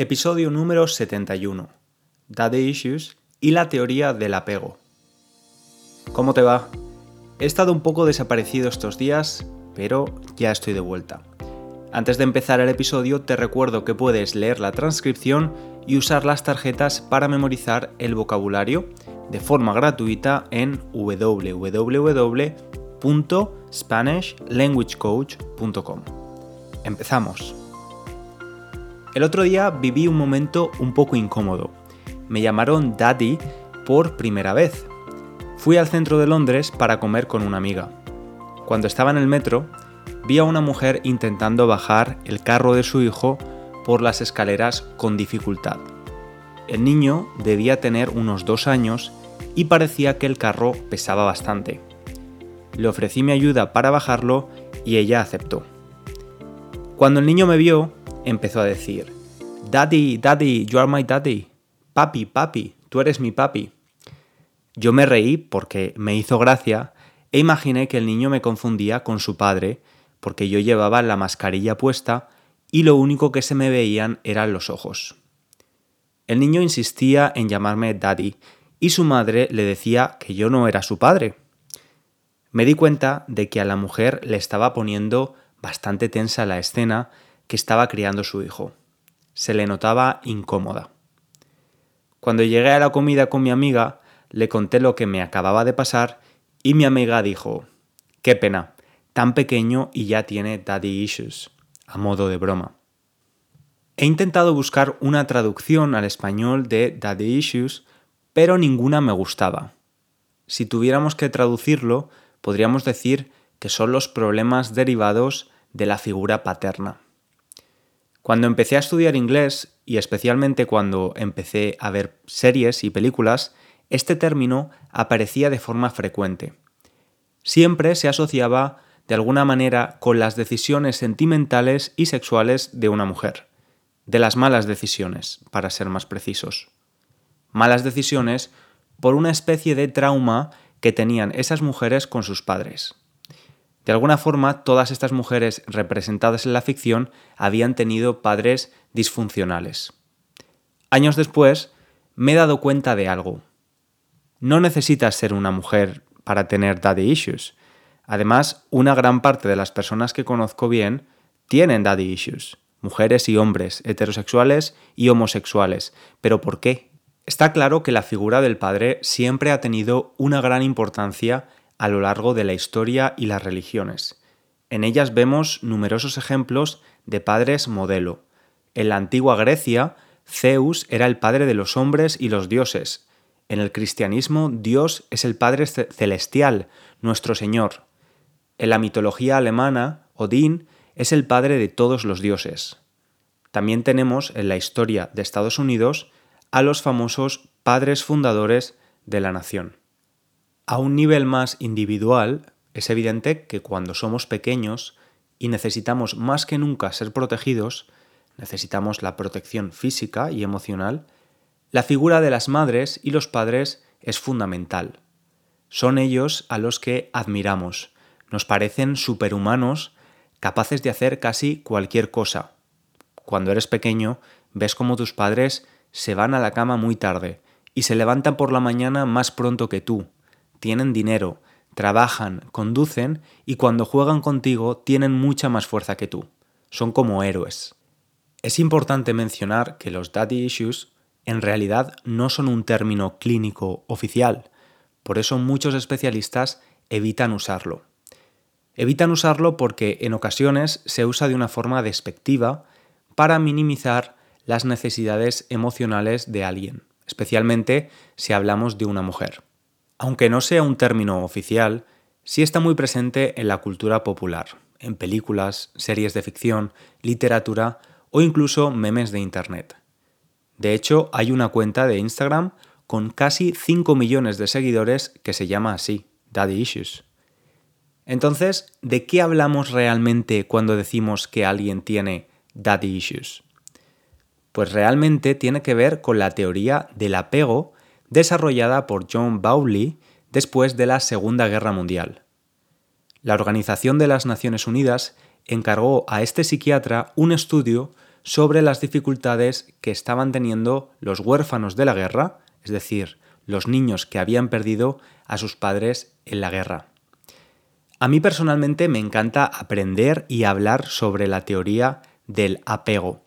Episodio número 71. Daddy Issues y la teoría del apego. ¿Cómo te va? He estado un poco desaparecido estos días, pero ya estoy de vuelta. Antes de empezar el episodio te recuerdo que puedes leer la transcripción y usar las tarjetas para memorizar el vocabulario de forma gratuita en www.spanishlanguagecoach.com. Empezamos. El otro día viví un momento un poco incómodo. Me llamaron Daddy por primera vez. Fui al centro de Londres para comer con una amiga. Cuando estaba en el metro, vi a una mujer intentando bajar el carro de su hijo por las escaleras con dificultad. El niño debía tener unos dos años y parecía que el carro pesaba bastante. Le ofrecí mi ayuda para bajarlo y ella aceptó. Cuando el niño me vio, empezó a decir, Daddy, Daddy, you are my daddy. Papi, papi, tú eres mi papi. Yo me reí porque me hizo gracia e imaginé que el niño me confundía con su padre porque yo llevaba la mascarilla puesta y lo único que se me veían eran los ojos. El niño insistía en llamarme Daddy y su madre le decía que yo no era su padre. Me di cuenta de que a la mujer le estaba poniendo bastante tensa la escena que estaba criando su hijo. Se le notaba incómoda. Cuando llegué a la comida con mi amiga, le conté lo que me acababa de pasar y mi amiga dijo, qué pena, tan pequeño y ya tiene daddy issues, a modo de broma. He intentado buscar una traducción al español de daddy issues, pero ninguna me gustaba. Si tuviéramos que traducirlo, podríamos decir que son los problemas derivados de la figura paterna. Cuando empecé a estudiar inglés, y especialmente cuando empecé a ver series y películas, este término aparecía de forma frecuente. Siempre se asociaba de alguna manera con las decisiones sentimentales y sexuales de una mujer, de las malas decisiones, para ser más precisos. Malas decisiones por una especie de trauma que tenían esas mujeres con sus padres. De alguna forma, todas estas mujeres representadas en la ficción habían tenido padres disfuncionales. Años después, me he dado cuenta de algo. No necesitas ser una mujer para tener daddy issues. Además, una gran parte de las personas que conozco bien tienen daddy issues, mujeres y hombres, heterosexuales y homosexuales. ¿Pero por qué? Está claro que la figura del padre siempre ha tenido una gran importancia a lo largo de la historia y las religiones. En ellas vemos numerosos ejemplos de padres modelo. En la antigua Grecia, Zeus era el padre de los hombres y los dioses. En el cristianismo, Dios es el Padre celestial, nuestro Señor. En la mitología alemana, Odín es el padre de todos los dioses. También tenemos en la historia de Estados Unidos a los famosos padres fundadores de la nación. A un nivel más individual, es evidente que cuando somos pequeños y necesitamos más que nunca ser protegidos, necesitamos la protección física y emocional, la figura de las madres y los padres es fundamental. Son ellos a los que admiramos, nos parecen superhumanos, capaces de hacer casi cualquier cosa. Cuando eres pequeño, ves como tus padres se van a la cama muy tarde y se levantan por la mañana más pronto que tú, tienen dinero, trabajan, conducen y cuando juegan contigo tienen mucha más fuerza que tú. Son como héroes. Es importante mencionar que los daddy issues en realidad no son un término clínico oficial, por eso muchos especialistas evitan usarlo. Evitan usarlo porque en ocasiones se usa de una forma despectiva para minimizar las necesidades emocionales de alguien, especialmente si hablamos de una mujer aunque no sea un término oficial, sí está muy presente en la cultura popular, en películas, series de ficción, literatura o incluso memes de Internet. De hecho, hay una cuenta de Instagram con casi 5 millones de seguidores que se llama así, Daddy Issues. Entonces, ¿de qué hablamos realmente cuando decimos que alguien tiene Daddy Issues? Pues realmente tiene que ver con la teoría del apego desarrollada por John Bowley después de la Segunda Guerra Mundial. La Organización de las Naciones Unidas encargó a este psiquiatra un estudio sobre las dificultades que estaban teniendo los huérfanos de la guerra, es decir, los niños que habían perdido a sus padres en la guerra. A mí personalmente me encanta aprender y hablar sobre la teoría del apego.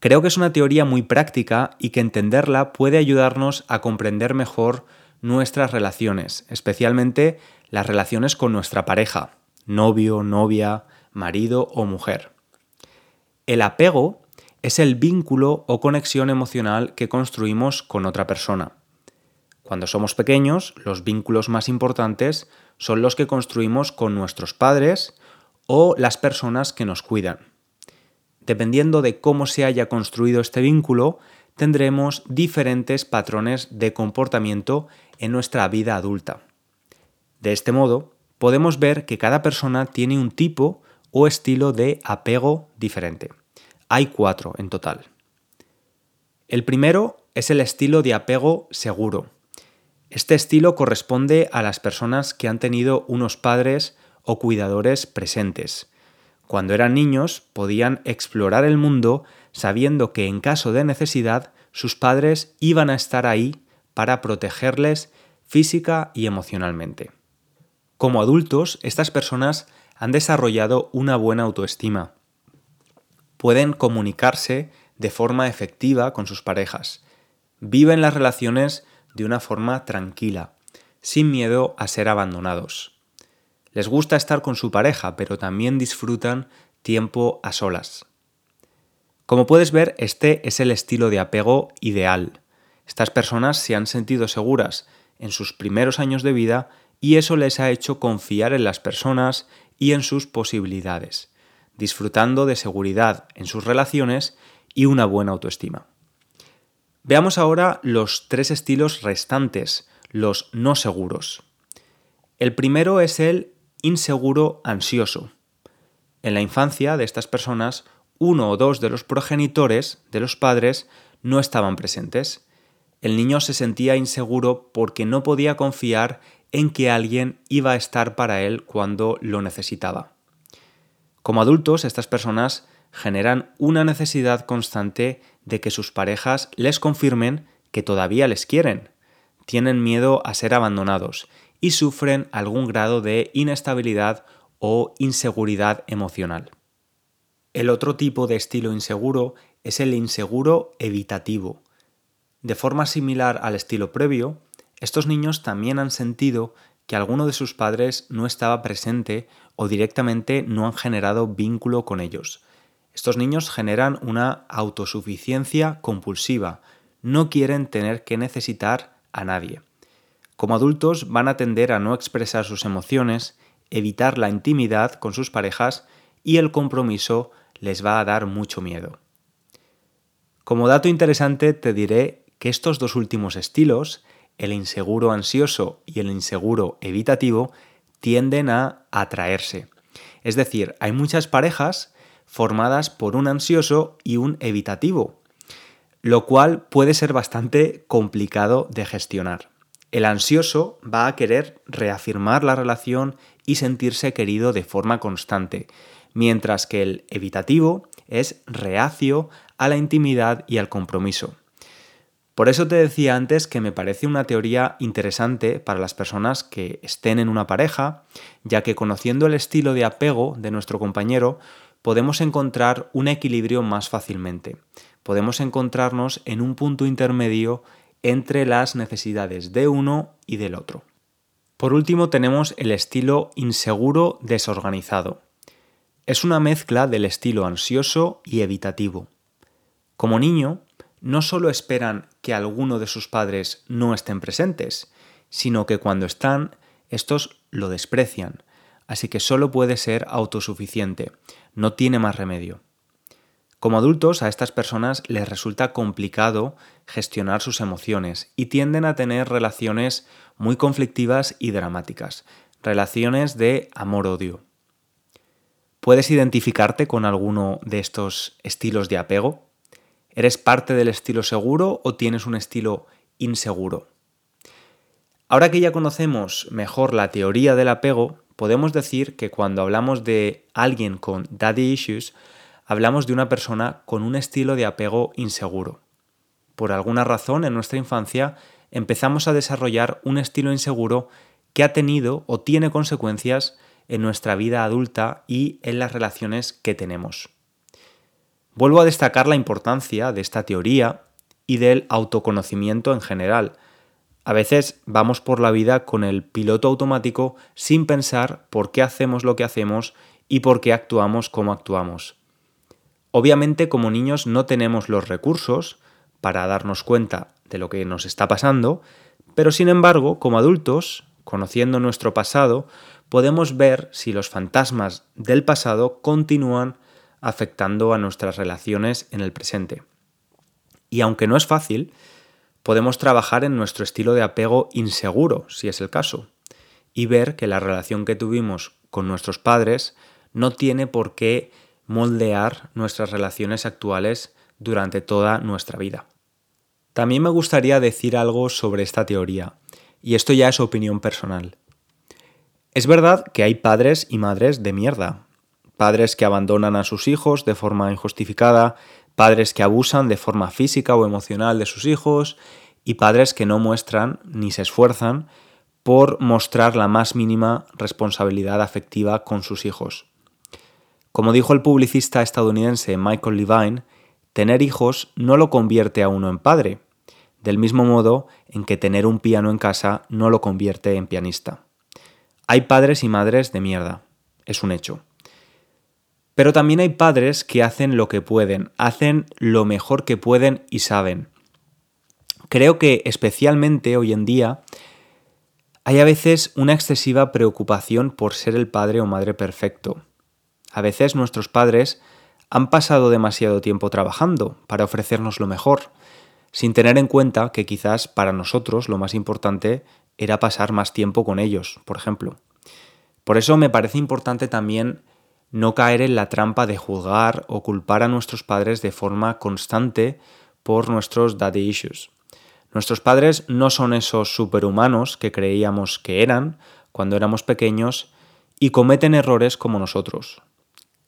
Creo que es una teoría muy práctica y que entenderla puede ayudarnos a comprender mejor nuestras relaciones, especialmente las relaciones con nuestra pareja, novio, novia, marido o mujer. El apego es el vínculo o conexión emocional que construimos con otra persona. Cuando somos pequeños, los vínculos más importantes son los que construimos con nuestros padres o las personas que nos cuidan. Dependiendo de cómo se haya construido este vínculo, tendremos diferentes patrones de comportamiento en nuestra vida adulta. De este modo, podemos ver que cada persona tiene un tipo o estilo de apego diferente. Hay cuatro en total. El primero es el estilo de apego seguro. Este estilo corresponde a las personas que han tenido unos padres o cuidadores presentes. Cuando eran niños podían explorar el mundo sabiendo que en caso de necesidad sus padres iban a estar ahí para protegerles física y emocionalmente. Como adultos, estas personas han desarrollado una buena autoestima. Pueden comunicarse de forma efectiva con sus parejas. Viven las relaciones de una forma tranquila, sin miedo a ser abandonados. Les gusta estar con su pareja, pero también disfrutan tiempo a solas. Como puedes ver, este es el estilo de apego ideal. Estas personas se han sentido seguras en sus primeros años de vida y eso les ha hecho confiar en las personas y en sus posibilidades, disfrutando de seguridad en sus relaciones y una buena autoestima. Veamos ahora los tres estilos restantes, los no seguros. El primero es el inseguro ansioso. En la infancia de estas personas, uno o dos de los progenitores de los padres no estaban presentes. El niño se sentía inseguro porque no podía confiar en que alguien iba a estar para él cuando lo necesitaba. Como adultos, estas personas generan una necesidad constante de que sus parejas les confirmen que todavía les quieren, tienen miedo a ser abandonados y sufren algún grado de inestabilidad o inseguridad emocional. El otro tipo de estilo inseguro es el inseguro evitativo. De forma similar al estilo previo, estos niños también han sentido que alguno de sus padres no estaba presente o directamente no han generado vínculo con ellos. Estos niños generan una autosuficiencia compulsiva, no quieren tener que necesitar a nadie. Como adultos van a tender a no expresar sus emociones, evitar la intimidad con sus parejas y el compromiso les va a dar mucho miedo. Como dato interesante te diré que estos dos últimos estilos el inseguro ansioso y el inseguro evitativo tienden a atraerse. Es decir, hay muchas parejas formadas por un ansioso y un evitativo, lo cual puede ser bastante complicado de gestionar. El ansioso va a querer reafirmar la relación y sentirse querido de forma constante, mientras que el evitativo es reacio a la intimidad y al compromiso. Por eso te decía antes que me parece una teoría interesante para las personas que estén en una pareja, ya que conociendo el estilo de apego de nuestro compañero, podemos encontrar un equilibrio más fácilmente. Podemos encontrarnos en un punto intermedio entre las necesidades de uno y del otro. Por último tenemos el estilo inseguro desorganizado. Es una mezcla del estilo ansioso y evitativo. Como niño, no solo esperan que alguno de sus padres no estén presentes, sino que cuando están, estos lo desprecian, así que solo puede ser autosuficiente, no tiene más remedio. Como adultos, a estas personas les resulta complicado gestionar sus emociones y tienden a tener relaciones muy conflictivas y dramáticas, relaciones de amor-odio. ¿Puedes identificarte con alguno de estos estilos de apego? ¿Eres parte del estilo seguro o tienes un estilo inseguro? Ahora que ya conocemos mejor la teoría del apego, podemos decir que cuando hablamos de alguien con daddy issues, hablamos de una persona con un estilo de apego inseguro. Por alguna razón en nuestra infancia empezamos a desarrollar un estilo inseguro que ha tenido o tiene consecuencias en nuestra vida adulta y en las relaciones que tenemos. Vuelvo a destacar la importancia de esta teoría y del autoconocimiento en general. A veces vamos por la vida con el piloto automático sin pensar por qué hacemos lo que hacemos y por qué actuamos como actuamos. Obviamente como niños no tenemos los recursos para darnos cuenta de lo que nos está pasando, pero sin embargo, como adultos, conociendo nuestro pasado, podemos ver si los fantasmas del pasado continúan afectando a nuestras relaciones en el presente. Y aunque no es fácil, podemos trabajar en nuestro estilo de apego inseguro, si es el caso, y ver que la relación que tuvimos con nuestros padres no tiene por qué moldear nuestras relaciones actuales durante toda nuestra vida. También me gustaría decir algo sobre esta teoría, y esto ya es opinión personal. Es verdad que hay padres y madres de mierda, padres que abandonan a sus hijos de forma injustificada, padres que abusan de forma física o emocional de sus hijos, y padres que no muestran ni se esfuerzan por mostrar la más mínima responsabilidad afectiva con sus hijos. Como dijo el publicista estadounidense Michael Levine, tener hijos no lo convierte a uno en padre, del mismo modo en que tener un piano en casa no lo convierte en pianista. Hay padres y madres de mierda, es un hecho. Pero también hay padres que hacen lo que pueden, hacen lo mejor que pueden y saben. Creo que especialmente hoy en día hay a veces una excesiva preocupación por ser el padre o madre perfecto. A veces nuestros padres han pasado demasiado tiempo trabajando para ofrecernos lo mejor, sin tener en cuenta que quizás para nosotros lo más importante era pasar más tiempo con ellos, por ejemplo. Por eso me parece importante también no caer en la trampa de juzgar o culpar a nuestros padres de forma constante por nuestros daddy issues. Nuestros padres no son esos superhumanos que creíamos que eran cuando éramos pequeños y cometen errores como nosotros.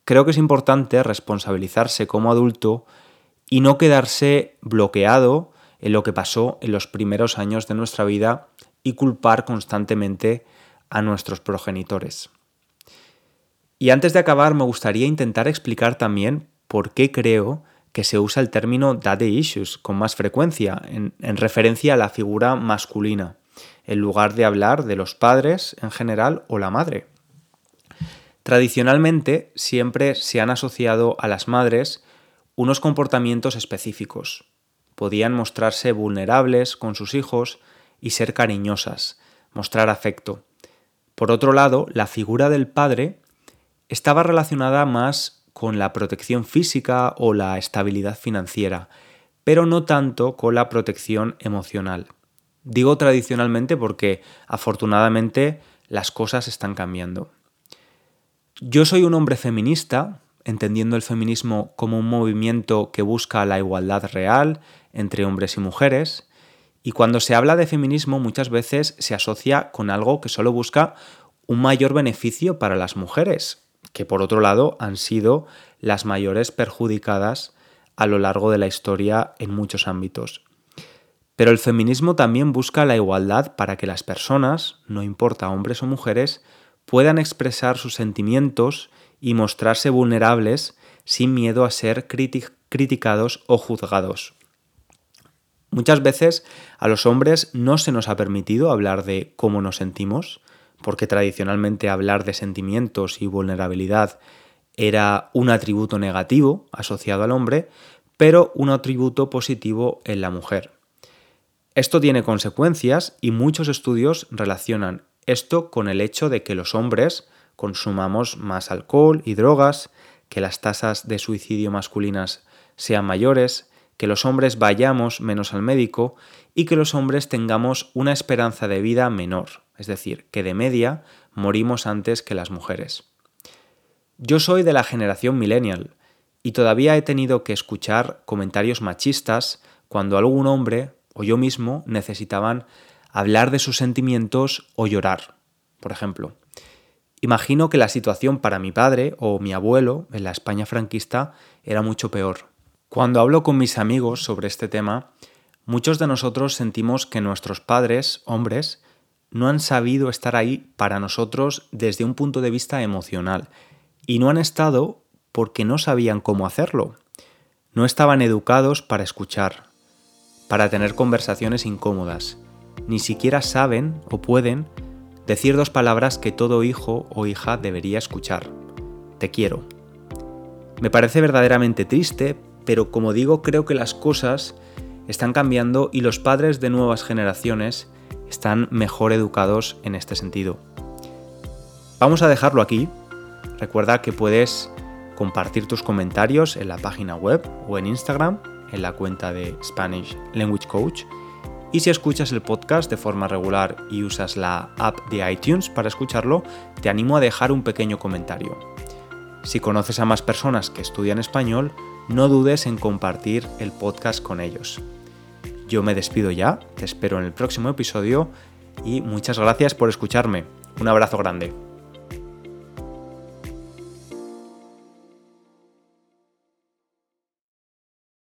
Creo que es importante responsabilizarse como adulto y no quedarse bloqueado en lo que pasó en los primeros años de nuestra vida y culpar constantemente a nuestros progenitores. Y antes de acabar me gustaría intentar explicar también por qué creo que se usa el término daddy issues con más frecuencia, en, en, referencia a la figura masculina, en lugar de hablar de los padres en general o la madre. Tradicionalmente siempre se han asociado a las madres unos comportamientos específicos. Podían mostrarse vulnerables con sus hijos y ser cariñosas, mostrar afecto. Por otro lado, la figura del padre estaba relacionada más con la protección física o la estabilidad financiera, pero no tanto con la protección emocional. Digo tradicionalmente porque afortunadamente las cosas están cambiando. Yo soy un hombre feminista, entendiendo el feminismo como un movimiento que busca la igualdad real entre hombres y mujeres, y cuando se habla de feminismo muchas veces se asocia con algo que solo busca un mayor beneficio para las mujeres, que por otro lado han sido las mayores perjudicadas a lo largo de la historia en muchos ámbitos. Pero el feminismo también busca la igualdad para que las personas, no importa hombres o mujeres, puedan expresar sus sentimientos y mostrarse vulnerables sin miedo a ser criticados o juzgados. Muchas veces a los hombres no se nos ha permitido hablar de cómo nos sentimos, porque tradicionalmente hablar de sentimientos y vulnerabilidad era un atributo negativo asociado al hombre, pero un atributo positivo en la mujer. Esto tiene consecuencias y muchos estudios relacionan esto con el hecho de que los hombres consumamos más alcohol y drogas, que las tasas de suicidio masculinas sean mayores, que los hombres vayamos menos al médico y que los hombres tengamos una esperanza de vida menor, es decir, que de media morimos antes que las mujeres. Yo soy de la generación millennial y todavía he tenido que escuchar comentarios machistas cuando algún hombre o yo mismo necesitaban hablar de sus sentimientos o llorar, por ejemplo. Imagino que la situación para mi padre o mi abuelo en la España franquista era mucho peor. Cuando hablo con mis amigos sobre este tema, muchos de nosotros sentimos que nuestros padres, hombres, no han sabido estar ahí para nosotros desde un punto de vista emocional y no han estado porque no sabían cómo hacerlo. No estaban educados para escuchar, para tener conversaciones incómodas. Ni siquiera saben o pueden decir dos palabras que todo hijo o hija debería escuchar. Te quiero. Me parece verdaderamente triste, pero como digo, creo que las cosas están cambiando y los padres de nuevas generaciones están mejor educados en este sentido. Vamos a dejarlo aquí. Recuerda que puedes compartir tus comentarios en la página web o en Instagram, en la cuenta de Spanish Language Coach y si escuchas el podcast de forma regular y usas la app de iTunes para escucharlo, te animo a dejar un pequeño comentario. Si conoces a más personas que estudian español, no dudes en compartir el podcast con ellos. Yo me despido ya, te espero en el próximo episodio y muchas gracias por escucharme. Un abrazo grande.